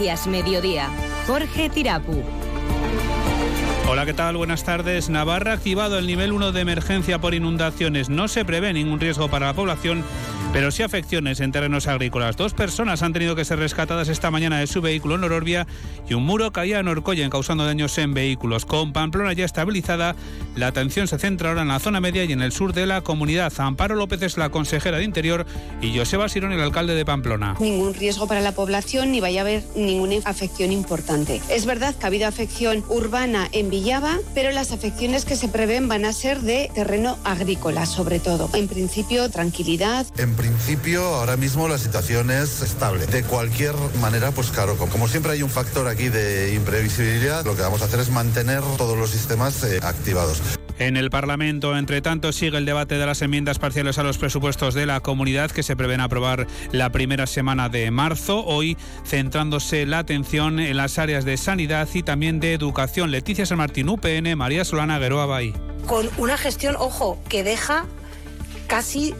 Noticias Mediodía. Jorge Tirapu. Hola, ¿qué tal? Buenas tardes. Navarra ha activado el nivel 1 de emergencia por inundaciones. No se prevé ningún riesgo para la población, pero sí afecciones en terrenos agrícolas. Dos personas han tenido que ser rescatadas esta mañana de su vehículo en Ororbia y un muro caía en Orcoyen causando daños en vehículos. Con Pamplona ya estabilizada, la atención se centra ahora en la zona media y en el sur de la comunidad. Amparo López es la consejera de Interior y Joseba Sirón el alcalde de Pamplona. ningún riesgo para la población ni vaya a haber ninguna afección importante. Es verdad que ha habido afección urbana en Pero las afecciones que se prevén van a ser de terreno agrícola, sobre todo. En principio, tranquilidad. En principio, ahora mismo la situación es estable. De cualquier manera, pues claro, como siempre hay un factor aquí de imprevisibilidad, lo que vamos a hacer es mantener todos los sistemas eh, activados. En el Parlamento, entre tanto, sigue el debate de las enmiendas parciales a los presupuestos de la comunidad que se prevén aprobar la primera semana de marzo. Hoy centrándose la atención en las áreas de sanidad y también de educación. Leticia San Martín, UPN, María Solana Gueroa Bay. con una gestión, ojo, que deja casi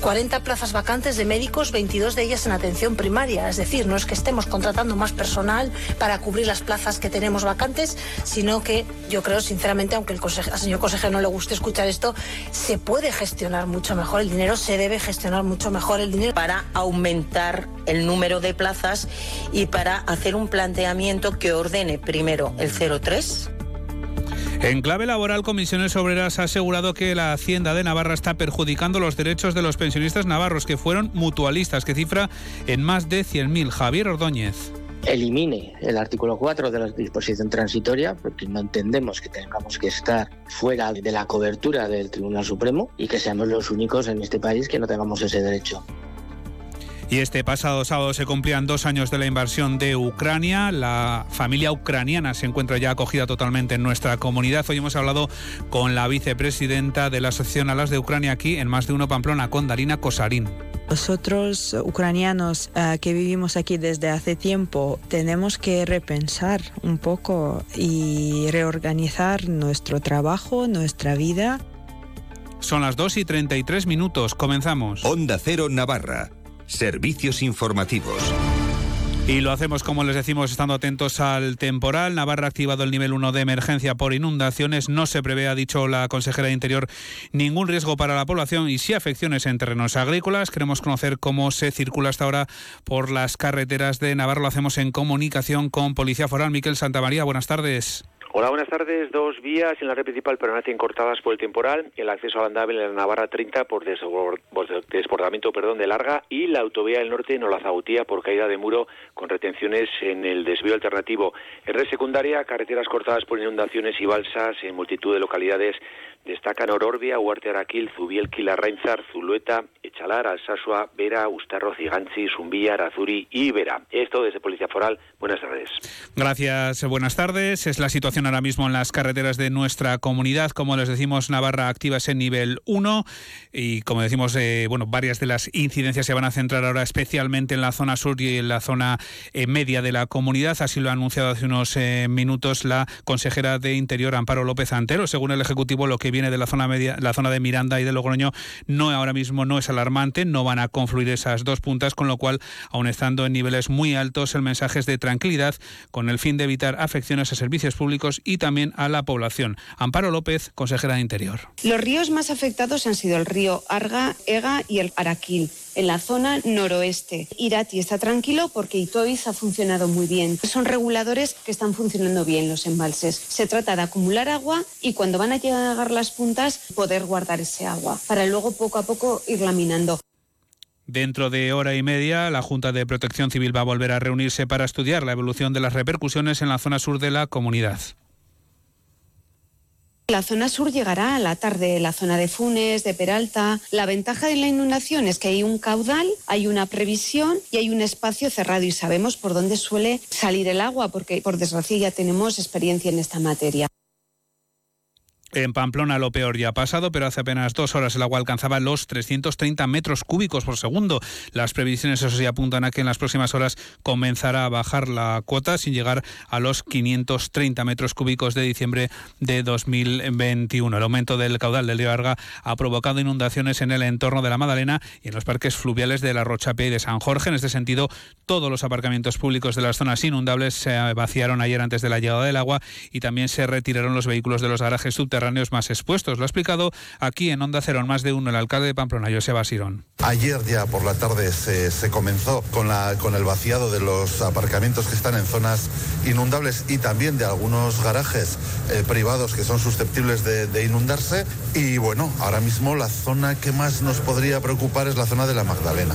40 plazas vacantes de médicos, 22 de ellas en atención primaria. Es decir, no es que estemos contratando más personal para cubrir las plazas que tenemos vacantes, sino que yo creo, sinceramente, aunque el al señor consejero no le guste escuchar esto, se puede gestionar mucho mejor el dinero, se debe gestionar mucho mejor el dinero. para aumentar el número de plazas y para hacer un planteamiento que ordene primero el 03 En clave laboral, Comisiones Obreras ha asegurado que la Hacienda de Navarra está perjudicando los derechos de los pensionistas navarros que fueron mutualistas, que cifra en más de 100.000. Javier Ordóñez. elimine el artículo 4 de la disposición transitoria, porque no entendemos que tengamos que estar fuera de la cobertura del Tribunal Supremo y que seamos los únicos en este país que no tengamos ese derecho. Y este pasado sábado se cumplían dos años de la invasión de Ucrania. La familia ucraniana se encuentra ya acogida totalmente en nuestra comunidad. Hoy hemos hablado con la vicepresidenta de la Asociación Alas de Ucrania aquí en Más de Uno Pamplona, con Darina Kosarín. Nosotros, ucranianos eh, que vivimos aquí desde hace tiempo, tenemos que repensar un poco y reorganizar nuestro trabajo, nuestra vida. Son las 2 y 33 minutos. Comenzamos. Onda Cero Navarra. Servicios informativos. Y lo hacemos, como les decimos, estando atentos al temporal. Navarra ha activado el nivel 1 de emergencia por inundaciones. No se prevé, ha dicho la consejera de Interior, ningún riesgo para la población y sí afecciones en terrenos agrícolas. Queremos conocer cómo se circula hasta ahora por las carreteras de Navarra. Lo hacemos en comunicación con Policía Foral. Miquel Santamaría, buenas tardes. Hola, buenas tardes. Dos vías en la red principal permanecen cortadas por el temporal. El acceso al andable en la Navarra 30 por desbor- por desbordamiento perdón, de larga y la autovía del norte en Olazautía por caída de muro con retenciones en el desvío alternativo. En red secundaria, carreteras cortadas por inundaciones y balsas en multitud de localidades. Destacan Ororbia, Huarte Araquil, Zubielki, Larrainzar, Zulueta, Echalar, Alsasua, Vera, Ustarro, Cigantzi, Zumbilla, Arazuri y Vera. Esto desde Policía Foral. Buenas tardes. Gracias, buenas tardes. Es la situación ahora mismo en las carreteras de nuestra comunidad. Como les decimos, Navarra activa ese nivel 1 y como decimos, eh, bueno, varias de las incidencias se van a centrar ahora especialmente en la zona sur y en la zona eh, media de la comunidad. Así lo ha anunciado hace unos eh, minutos la consejera de Interior, Amparo López Antero. Según el Ejecutivo, lo que viene de la zona media, la zona de Miranda y de Logroño, no ahora mismo no es alarmante, no van a confluir esas dos puntas, con lo cual, aun estando en niveles muy altos, el mensaje es de tranquilidad con el fin de evitar afecciones a servicios públicos y también a la población. Amparo López, consejera de Interior. Los ríos más afectados han sido el río Arga, Ega y el Araquil, en la zona noroeste. Irati está tranquilo porque Itoiz ha funcionado muy bien. Son reguladores que están funcionando bien los embalses. Se trata de acumular agua y cuando van a llegar las puntas poder guardar ese agua para luego poco a poco ir laminando. Dentro de hora y media, la Junta de Protección Civil va a volver a reunirse para estudiar la evolución de las repercusiones en la zona sur de la comunidad. La zona sur llegará a la tarde, la zona de Funes, de Peralta. La ventaja de la inundación es que hay un caudal, hay una previsión y hay un espacio cerrado y sabemos por dónde suele salir el agua, porque por desgracia ya tenemos experiencia en esta materia. En Pamplona lo peor ya ha pasado, pero hace apenas dos horas el agua alcanzaba los 330 metros cúbicos por segundo. Las previsiones, eso sí, apuntan a que en las próximas horas comenzará a bajar la cuota sin llegar a los 530 metros cúbicos de diciembre de 2021. El aumento del caudal del río Arga ha provocado inundaciones en el entorno de la Madalena y en los parques fluviales de la Rochapé y de San Jorge. En este sentido, todos los aparcamientos públicos de las zonas inundables se vaciaron ayer antes de la llegada del agua y también se retiraron los vehículos de los garajes subterráneos más expuestos. Lo ha explicado aquí en Onda Cero, en más de uno, el alcalde de Pamplona, Joseba Sirón. Ayer ya por la tarde se, comenzó con, el vaciado de los aparcamientos que están en zonas inundables y también de algunos garajes eh, privados que son susceptibles de inundarse. Y bueno, ahora mismo la zona que más nos podría preocupar es la zona de la Magdalena.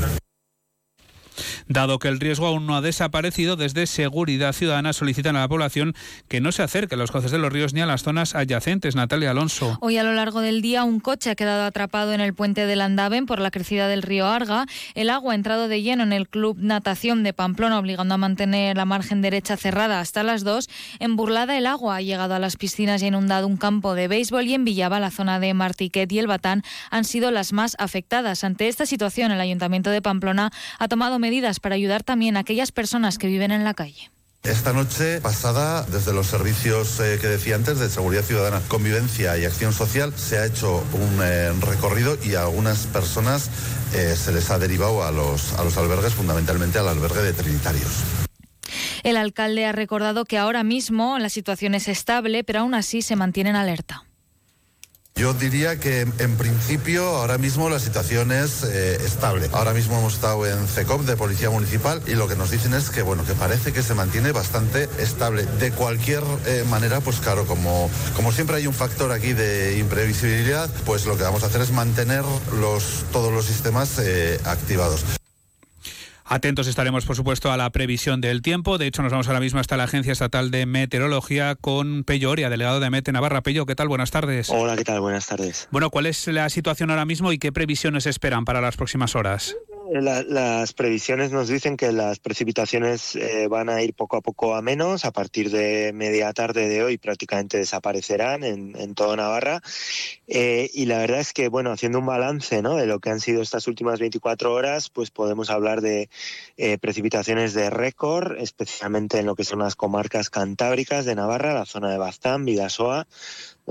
Dado que el riesgo aún no ha desaparecido, desde Seguridad Ciudadana solicitan a la población que no se acerque a los cauces de los ríos ni a las zonas adyacentes. Natalia Alonso. Hoy a lo largo del día un coche ha quedado atrapado en el puente del Andaven por la crecida del río Arga. El agua ha entrado de lleno en el Club Natación de Pamplona, obligando a mantener la margen derecha cerrada hasta las 2. En Burlada el agua ha llegado a las piscinas y ha inundado un campo de béisbol y en Villaba la zona de Martiquet y el Batán han sido las más afectadas. Ante esta situación el Ayuntamiento de Pamplona ha tomado medidas para ayudar también a aquellas personas que viven en la calle. Esta noche pasada, desde los servicios eh, que decía antes de Seguridad Ciudadana, Convivencia y Acción Social, se ha hecho un eh, recorrido y a algunas personas eh, se les ha derivado a los, a los albergues, fundamentalmente al albergue de Trinitarios. El alcalde ha recordado que ahora mismo la situación es estable, pero aún así se mantiene en alerta. Yo diría que en principio ahora mismo la situación es eh, estable. Ahora mismo hemos estado en CECOP de Policía Municipal y lo que nos dicen es que bueno, que parece que se mantiene bastante estable. De cualquier eh, manera, pues claro, como, como siempre hay un factor aquí de imprevisibilidad, pues lo que vamos a hacer es mantener los, todos los sistemas eh, activados. Atentos estaremos, por supuesto, a la previsión del tiempo. De hecho, nos vamos ahora mismo hasta la Agencia Estatal de Meteorología con Pello Oria, delegado de Mete Navarra. Pello, ¿qué tal? Buenas tardes. Hola, ¿qué tal? Buenas tardes. Bueno, ¿cuál es la situación ahora mismo y qué previsiones esperan para las próximas horas? Las previsiones nos dicen que las precipitaciones eh, van a ir poco a poco a menos. A partir de media tarde de hoy prácticamente desaparecerán en, en toda Navarra. Eh, y la verdad es que, bueno, haciendo un balance ¿no? de lo que han sido estas últimas 24 horas, pues podemos hablar de eh, precipitaciones de récord, especialmente en lo que son las comarcas cantábricas de Navarra, la zona de Baztán, Vidasoa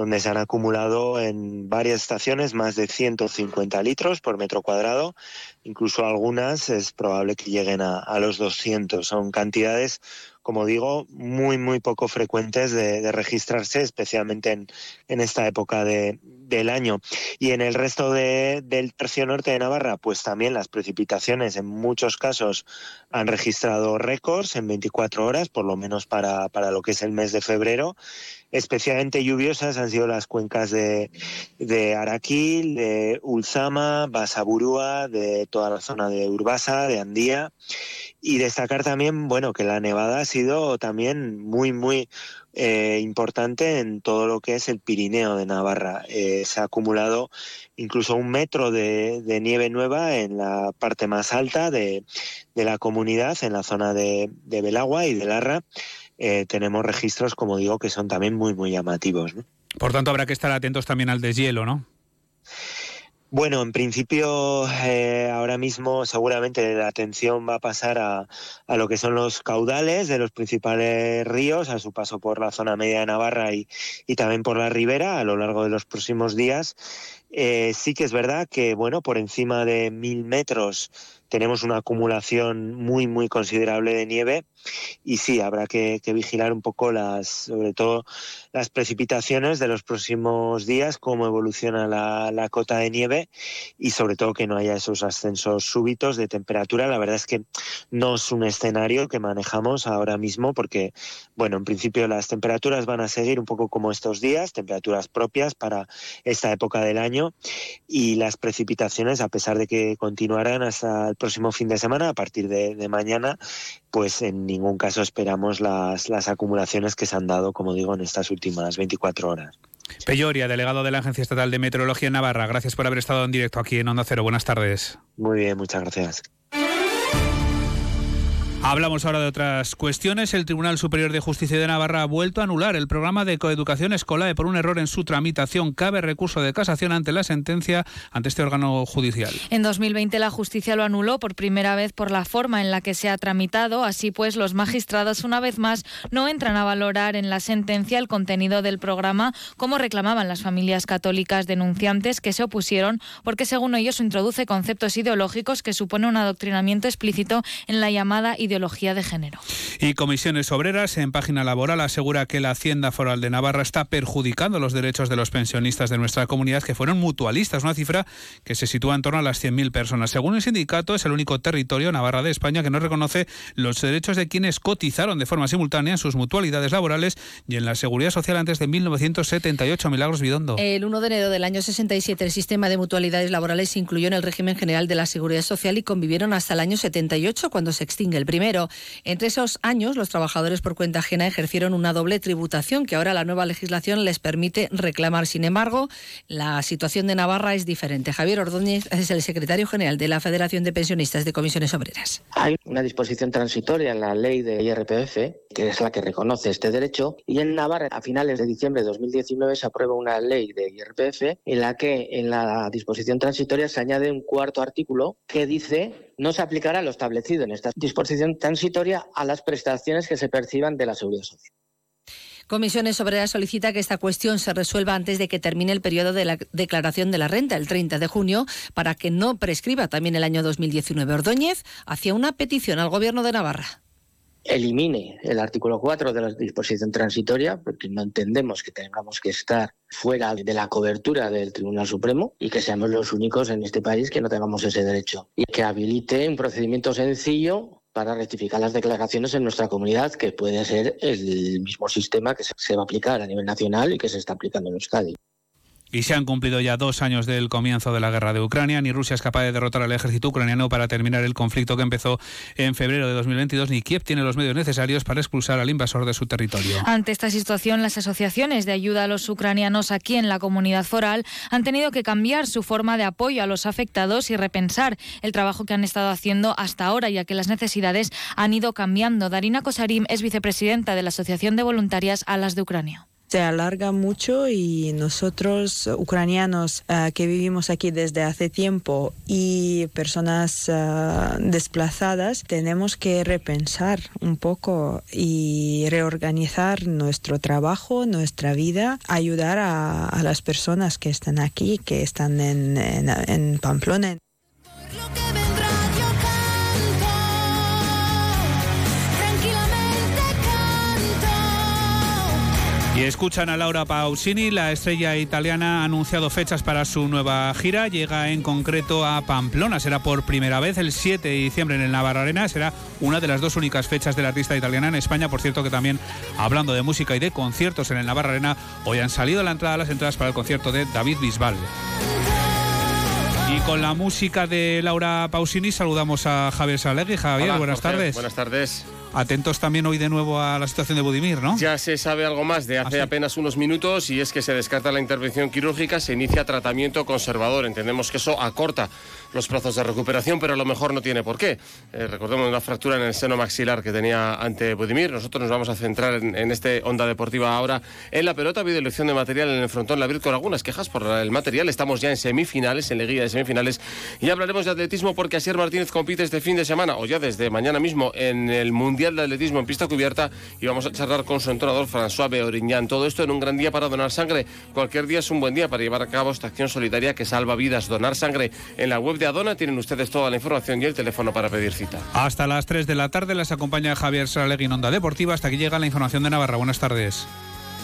donde se han acumulado en varias estaciones más de 150 litros por metro cuadrado, incluso algunas es probable que lleguen a, los 200. Son cantidades, como digo, muy, muy poco frecuentes de, registrarse, especialmente en, en esta época de, del año. Y en el resto del tercio norte de Navarra, pues también las precipitaciones en muchos casos han registrado récords en 24 horas, por lo menos para, para lo que es el mes de febrero. Especialmente lluviosas han sido las cuencas de, de Araquil, de Ulzama, Basaburúa, de toda la zona de Urbasa, de Andía. Y destacar también, bueno, que la nevada sido también muy, muy eh, importante en todo lo que es el Pirineo de Navarra. Eh, se ha acumulado incluso un metro de, nieve nueva en la parte más alta de, la comunidad, en la zona de, Belagua y de Larra. Eh, tenemos registros, como digo, que son también muy, muy llamativos. Por tanto, habrá que estar atentos también al deshielo, ¿no? Bueno, en principio eh, ahora mismo seguramente la atención va a pasar a, a, lo que son los caudales de los principales ríos a su paso por la zona media de Navarra y, y también por la ribera a lo largo de los próximos días. Eh, sí que es verdad que, bueno, por encima de mil metros tenemos una acumulación muy, muy considerable de nieve y sí, habrá que, vigilar un poco las, sobre todo las precipitaciones de los próximos días, cómo evoluciona la, la, cota de nieve y sobre todo que no haya esos ascensos súbitos de temperatura. La verdad es que no es un escenario que manejamos ahora mismo porque, bueno, en principio las temperaturas van a seguir un poco como estos días, temperaturas propias para esta época del año y las precipitaciones, a pesar de que continuarán hasta el próximo fin de semana, a partir de, de mañana, pues en ningún caso esperamos las, las acumulaciones que se han dado, como digo, en estas últimas 24 horas. Peyoria, delegado de la Agencia Estatal de Meteorología en Navarra, gracias por haber estado en directo aquí en Onda Cero. Buenas tardes. Muy bien, muchas gracias. Hablamos ahora de otras cuestiones. El Tribunal Superior de Justicia de Navarra ha vuelto a anular el programa de coeducación escolar por un error en su tramitación. Cabe recurso de casación ante la sentencia ante este órgano judicial. En 2020 la justicia lo anuló por primera vez por la forma en la que se ha tramitado. Así pues, los magistrados una vez más no entran a valorar en la sentencia el contenido del programa como reclamaban las familias católicas denunciantes que se opusieron porque según ellos introduce conceptos ideológicos que supone un adoctrinamiento explícito en la llamada ideología de género. Y Comisiones Obreras en página laboral asegura que la Hacienda Foral de Navarra está perjudicando los derechos de los pensionistas de nuestra comunidad que fueron mutualistas, una cifra que se sitúa en torno a las 100.000 personas. Según el sindicato, es el único territorio Navarra de España que no reconoce los derechos de quienes cotizaron de forma simultánea en sus mutualidades laborales y en la seguridad social antes de 1978. Milagros Bidondo. El 1 de enero del año 67 el sistema de mutualidades laborales se incluyó en el régimen general de la seguridad social y convivieron hasta el año 78 cuando se extingue el primer entre esos años, los trabajadores por cuenta ajena ejercieron una doble tributación que ahora la nueva legislación les permite reclamar. Sin embargo, la situación de Navarra es diferente. Javier Ordóñez es el secretario general de la Federación de Pensionistas de Comisiones Obreras. Hay una disposición transitoria en la ley de IRPF, que es la que reconoce este derecho, y en Navarra, a finales de diciembre de 2019, se aprueba una ley de IRPF en la que en la disposición transitoria se añade un cuarto artículo que dice no se aplicará lo establecido en esta disposición transitoria a las prestaciones que se perciban de la seguridad social. Comisiones Obreras solicita que esta cuestión se resuelva antes de que termine el periodo de la declaración de la renta, el 30 de junio, para que no prescriba también el año 2019. Ordóñez hacía una petición al Gobierno de Navarra elimine el artículo 4 de la disposición transitoria, porque no entendemos que tengamos que estar fuera de la cobertura del Tribunal Supremo y que seamos los únicos en este país que no tengamos ese derecho. Y que habilite un procedimiento sencillo para rectificar las declaraciones en nuestra comunidad, que puede ser el mismo sistema que se va a aplicar a nivel nacional y que se está aplicando en Euskadi. Y se han cumplido ya dos años del comienzo de la guerra de Ucrania. Ni Rusia es capaz de derrotar al ejército ucraniano para terminar el conflicto que empezó en febrero de 2022, ni Kiev tiene los medios necesarios para expulsar al invasor de su territorio. Ante esta situación, las asociaciones de ayuda a los ucranianos aquí en la comunidad foral han tenido que cambiar su forma de apoyo a los afectados y repensar el trabajo que han estado haciendo hasta ahora, ya que las necesidades han ido cambiando. Darina Kosarim es vicepresidenta de la Asociación de Voluntarias Alas de Ucrania se alarga mucho y nosotros ucranianos eh, que vivimos aquí desde hace tiempo y personas eh, desplazadas tenemos que repensar un poco y reorganizar nuestro trabajo, nuestra vida, ayudar a, las personas que están aquí, que están en, en, en Pamplona. Y escuchan a Laura Pausini, la estrella italiana ha anunciado fechas para su nueva gira. Llega en concreto a Pamplona. Será por primera vez el 7 de diciembre en el Navarra Arena. Será una de las dos únicas fechas del artista italiana en España. Por cierto, que también hablando de música y de conciertos en el Navarra Arena, hoy han salido a la entrada las entradas para el concierto de David Bisbal. Y con la música de Laura Pausini saludamos a Javier Salegui. Javier, buenas tardes. Buenas tardes. Atentos también hoy de nuevo a la situación de Budimir, ¿no? Ya se sabe algo más de hace ¿Ah, apenas unos minutos y es que se descarta la intervención quirúrgica, se inicia tratamiento conservador. Entendemos que eso acorta los plazos de recuperación, pero a lo mejor no tiene por qué. Eh, recordemos una fractura en el seno maxilar que tenía ante Budimir. Nosotros nos vamos a centrar en, este onda deportiva ahora en la pelota. Ha habido elección de material en el frontón La con algunas quejas por el material. Estamos ya en semifinales, en leguía de semifinales. Y hablaremos de atletismo porque Asier Martínez compite este fin de semana o ya desde mañana mismo en el Mundial de Atletismo en pista cubierta y vamos a charlar con su entrenador François Beoriñán. Todo esto en un gran día para donar sangre. Cualquier día es un buen día para llevar a cabo esta acción solidaria que salva vidas. Donar sangre en la web de Adona tienen ustedes toda la información y el teléfono para pedir cita. Hasta las 3 de la tarde les acompaña Javier Saralegui en Onda Deportiva. Hasta aquí llega la información de Navarra. Buenas tardes.